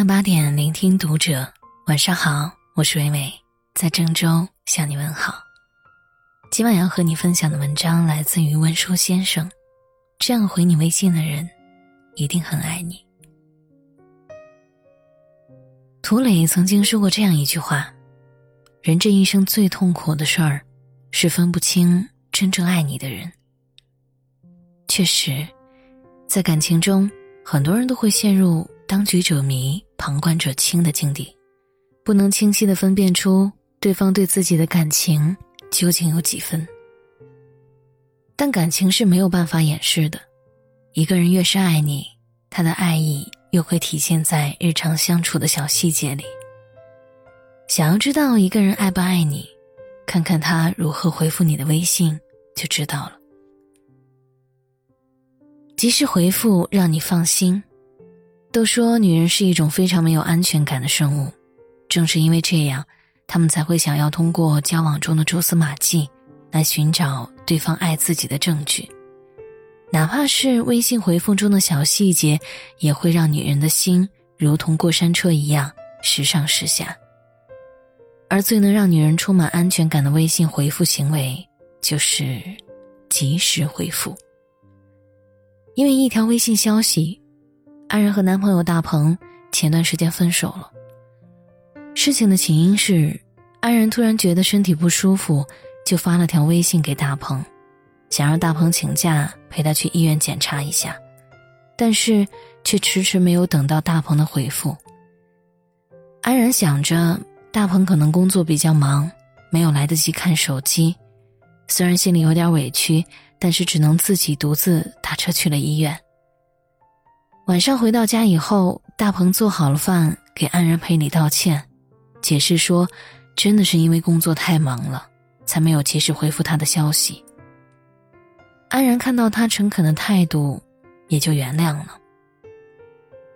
晚八点，聆听读者。晚上好，我是伟伟，在郑州向你问好。今晚要和你分享的文章来自于温书先生。这样回你微信的人，一定很爱你。涂磊曾经说过这样一句话：人这一生最痛苦的事儿，是分不清真正爱你的人。确实，在感情中，很多人都会陷入当局者迷，旁观者清的境地。不能清晰的分辨出对方对自己的感情究竟有几分，但感情是没有办法掩饰的。一个人越是爱你，他的爱意又会体现在日常相处的小细节里。想要知道一个人爱不爱你，看看他如何回复你的微信就知道了。及时回复让你放心。都说女人是一种非常没有安全感的生物。正是因为这样，他们才会想要通过交往中的蛛丝马迹，来寻找对方爱自己的证据。哪怕是微信回复中的小细节，也会让女人的心如同过山车一样时上时下。而最能让女人充满安全感的微信回复行为，就是及时回复。因为一条微信消息，安然和男朋友大鹏前段时间分手了。事情的起因是，安然突然觉得身体不舒服，就发了条微信给大鹏，想让大鹏请假陪他去医院检查一下，但是却迟迟没有等到大鹏的回复。安然想着大鹏可能工作比较忙，没有来得及看手机，虽然心里有点委屈，但是只能自己独自打车去了医院。晚上回到家以后，大鹏做好了饭，给安然赔礼道歉。解释说，真的是因为工作太忙了，才没有及时回复他的消息。安然看到他诚恳的态度，也就原谅了。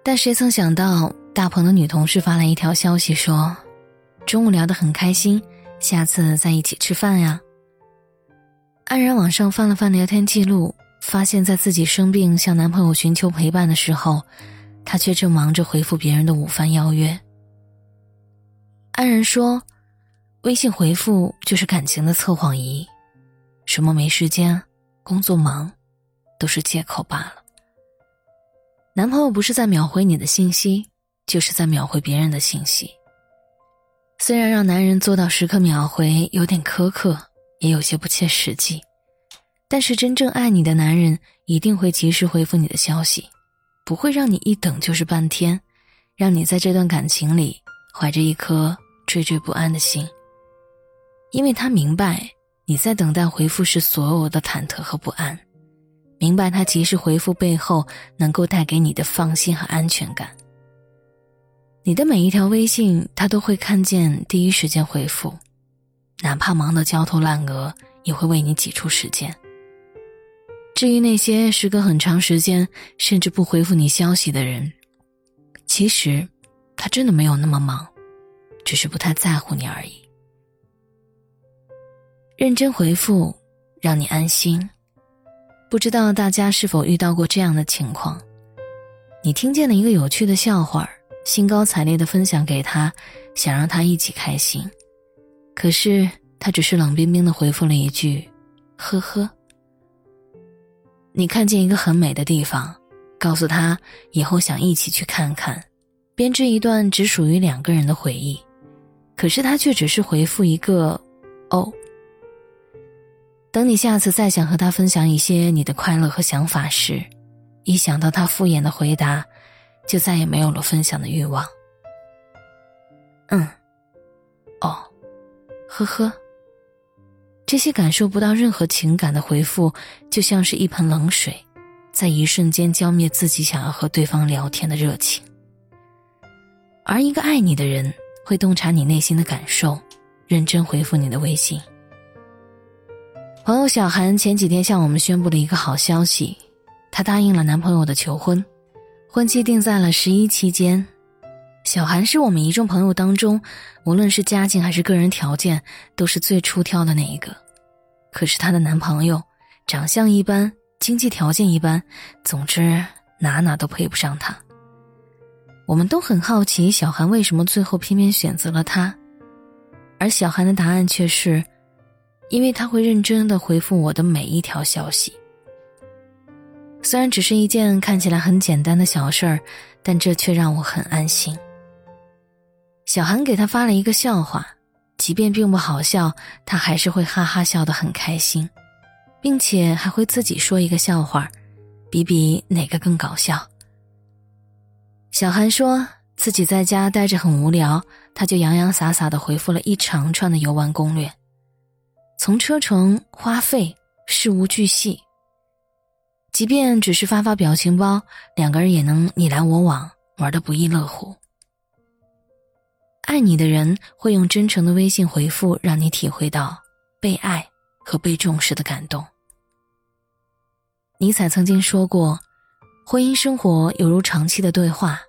但谁曾想到，大鹏的女同事发来一条消息说：“中午聊得很开心，下次再一起吃饭呀。”安然往上翻了翻聊天记录，发现在自己生病向男朋友寻求陪伴的时候，他却正忙着回复别人的午饭邀约。安然说：“微信回复就是感情的测谎仪，什么没时间、工作忙，都是借口罢了。男朋友不是在秒回你的信息，就是在秒回别人的信息。虽然让男人做到时刻秒回有点苛刻，也有些不切实际，但是真正爱你的男人一定会及时回复你的消息，不会让你一等就是半天，让你在这段感情里怀着一颗。”惴惴不安的心，因为他明白你在等待回复时所有的忐忑和不安，明白他及时回复背后能够带给你的放心和安全感。你的每一条微信，他都会看见，第一时间回复，哪怕忙得焦头烂额，也会为你挤出时间。至于那些时隔很长时间甚至不回复你消息的人，其实他真的没有那么忙。只是不太在乎你而已。认真回复，让你安心。不知道大家是否遇到过这样的情况？你听见了一个有趣的笑话，兴高采烈的分享给他，想让他一起开心，可是他只是冷冰冰的回复了一句：“呵呵。”你看见一个很美的地方，告诉他以后想一起去看看，编织一段只属于两个人的回忆。可是他却只是回复一个“哦”。等你下次再想和他分享一些你的快乐和想法时，一想到他敷衍的回答，就再也没有了分享的欲望。嗯，哦，呵呵。这些感受不到任何情感的回复，就像是一盆冷水，在一瞬间浇灭自己想要和对方聊天的热情。而一个爱你的人。会洞察你内心的感受，认真回复你的微信。朋友小韩前几天向我们宣布了一个好消息，她答应了男朋友的求婚，婚期定在了十一期间。小韩是我们一众朋友当中，无论是家境还是个人条件，都是最出挑的那一个。可是她的男朋友，长相一般，经济条件一般，总之哪哪都配不上她。我们都很好奇小韩为什么最后偏偏选择了他，而小韩的答案却是，因为他会认真的回复我的每一条消息。虽然只是一件看起来很简单的小事儿，但这却让我很安心。小韩给他发了一个笑话，即便并不好笑，他还是会哈哈笑得很开心，并且还会自己说一个笑话，比比哪个更搞笑。小韩说自己在家待着很无聊，他就洋洋洒洒的回复了一长串的游玩攻略，从车程、花费、事无巨细。即便只是发发表情包，两个人也能你来我往，玩的不亦乐乎。爱你的人会用真诚的微信回复，让你体会到被爱和被重视的感动。尼采曾经说过，婚姻生活犹如长期的对话，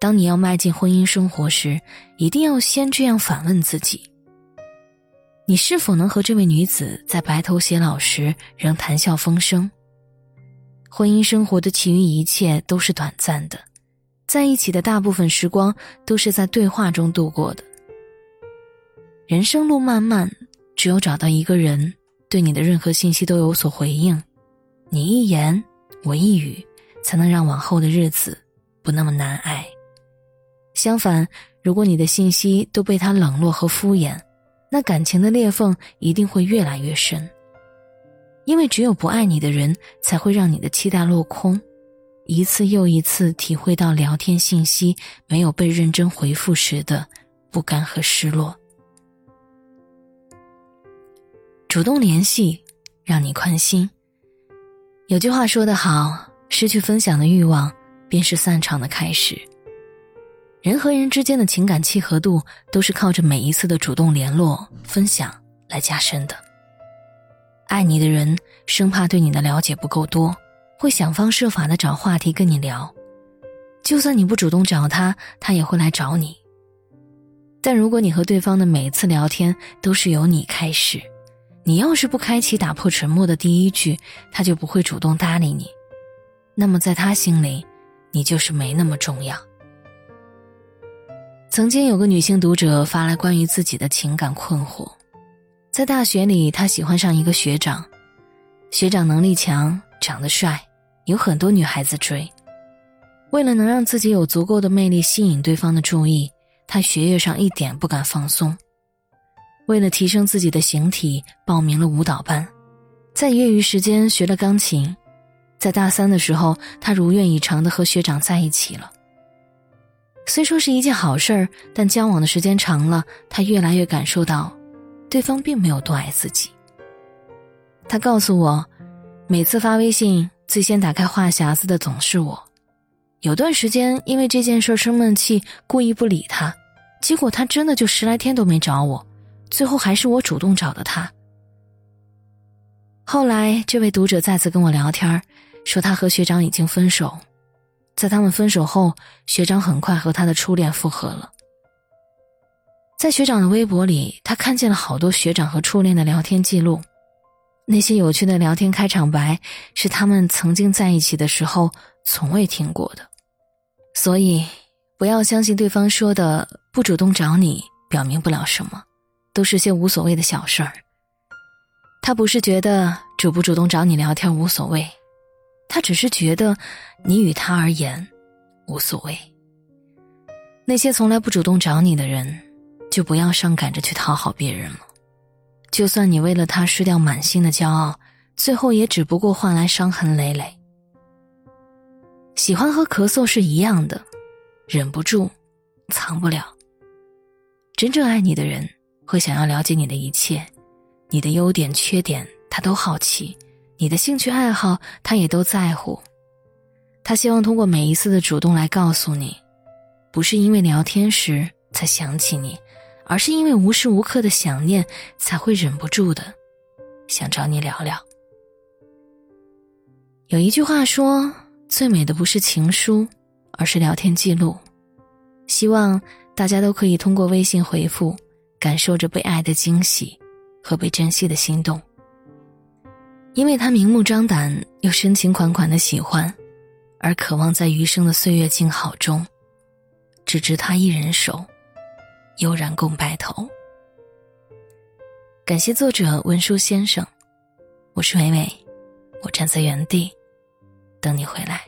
当你要迈进婚姻生活时，一定要先这样反问自己：你是否能和这位女子在白头偕老时仍谈笑风生？婚姻生活的其余一切都是短暂的，在一起的大部分时光都是在对话中度过的。人生路漫漫，只有找到一个人，对你的任何信息都有所回应，你一言我一语，才能让往后的日子不那么难挨。相反，如果你的信息都被他冷落和敷衍，那感情的裂缝一定会越来越深。因为只有不爱你的人，才会让你的期待落空，一次又一次体会到聊天信息没有被认真回复时的不甘和失落。主动联系，让你宽心。有句话说得好：“失去分享的欲望，便是散场的开始。”人和人之间的情感契合度，都是靠着每一次的主动联络、分享来加深的。爱你的人生怕对你的了解不够多，会想方设法的找话题跟你聊。就算你不主动找他，他也会来找你。但如果你和对方的每一次聊天都是由你开始，你要是不开启打破沉默的第一句，他就不会主动搭理你。那么在他心里，你就是没那么重要。曾经有个女性读者发来关于自己的情感困惑。在大学里，她喜欢上一个学长，学长能力强，长得帅，有很多女孩子追。为了能让自己有足够的魅力吸引对方的注意，他学业上一点不敢放松。为了提升自己的形体，报名了舞蹈班，在业余时间学了钢琴。在大三的时候，他如愿以偿的和学长在一起了。虽说是一件好事儿，但交往的时间长了，他越来越感受到。对方并没有多爱自己。他告诉我，每次发微信最先打开话匣子的总是我。有段时间因为这件事生闷气，故意不理他，结果他真的就十来天都没找我，最后还是我主动找的他。后来这位读者再次跟我聊天，说他和学长已经分手，在他们分手后，学长很快和他的初恋复合了。在学长的微博里，他看见了好多学长和初恋的聊天记录，那些有趣的聊天开场白是他们曾经在一起的时候从未听过的。所以，不要相信对方说的不主动找你表明不了什么，都是些无所谓的小事儿。他不是觉得主不主动找你聊天无所谓，他只是觉得你与他而言无所谓。那些从来不主动找你的人。就不要上赶着去讨好别人了，就算你为了他失掉满心的骄傲，最后也只不过换来伤痕累累。喜欢和咳嗽是一样的，忍不住，藏不了。真正爱你的人会想要了解你的一切，你的优点缺点他都好奇，你的兴趣爱好他也都在乎。他希望通过每一次的主动来告诉你，不是因为聊天时才想起你。而是因为无时无刻的想念，才会忍不住的想找你聊聊。有一句话说：“最美的不是情书，而是聊天记录。”希望大家都可以通过微信回复，感受着被爱的惊喜和被珍惜的心动。因为他明目张胆又深情款款的喜欢，而渴望在余生的岁月静好中只知他一人守，悠然共白头。感谢作者文殊先生，我是美美，我站在原地等你回来。